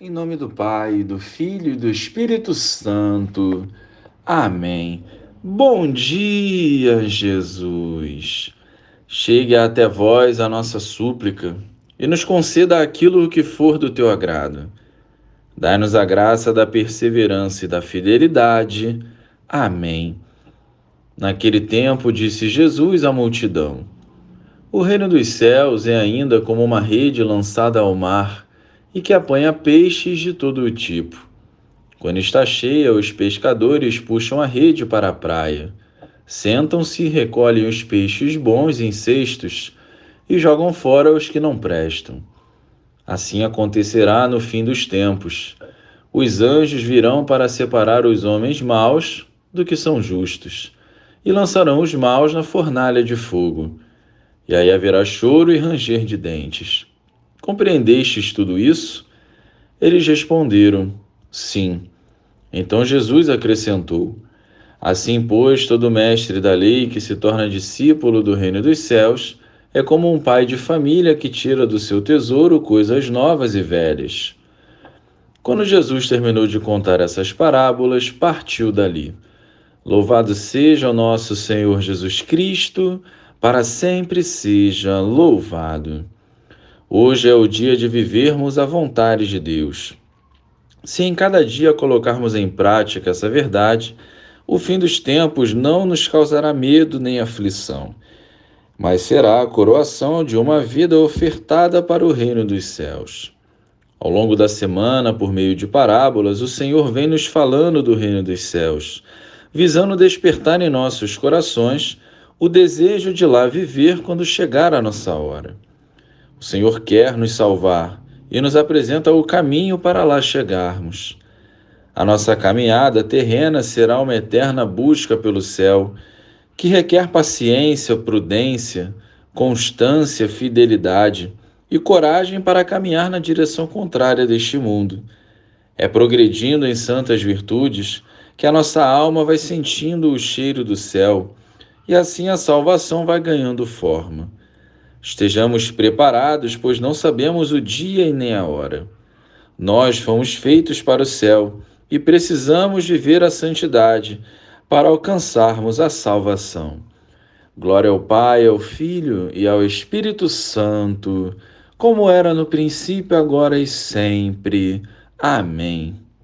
Em nome do Pai, do Filho e do Espírito Santo. Amém. Bom dia, Jesus. Chegue até vós a nossa súplica e nos conceda aquilo que for do teu agrado. Dai-nos a graça da perseverança e da fidelidade. Amém. Naquele tempo disse Jesus à multidão: O reino dos céus é ainda como uma rede lançada ao mar e que apanha peixes de todo tipo. Quando está cheia, os pescadores puxam a rede para a praia. Sentam-se e recolhem os peixes bons em cestos e jogam fora os que não prestam. Assim acontecerá no fim dos tempos. Os anjos virão para separar os homens maus do que são justos, e lançarão os maus na fornalha de fogo. E aí haverá choro e ranger de dentes. Compreendestes tudo isso? Eles responderam: Sim. Então Jesus acrescentou: Assim, pois, todo mestre da lei que se torna discípulo do reino dos céus é como um pai de família que tira do seu tesouro coisas novas e velhas. Quando Jesus terminou de contar essas parábolas, partiu dali. Louvado seja o nosso Senhor Jesus Cristo, para sempre seja louvado. Hoje é o dia de vivermos a vontade de Deus. Se em cada dia colocarmos em prática essa verdade, o fim dos tempos não nos causará medo nem aflição, mas será a coroação de uma vida ofertada para o reino dos céus. Ao longo da semana, por meio de parábolas, o Senhor vem nos falando do reino dos céus, visando despertar em nossos corações o desejo de lá viver quando chegar a nossa hora. O Senhor quer nos salvar e nos apresenta o caminho para lá chegarmos. A nossa caminhada terrena será uma eterna busca pelo céu, que requer paciência, prudência, constância, fidelidade e coragem para caminhar na direção contrária deste mundo. É progredindo em santas virtudes que a nossa alma vai sentindo o cheiro do céu e assim a salvação vai ganhando forma. Estejamos preparados, pois não sabemos o dia e nem a hora. Nós fomos feitos para o céu e precisamos viver a santidade para alcançarmos a salvação. Glória ao Pai, ao Filho e ao Espírito Santo, como era no princípio, agora e sempre. Amém.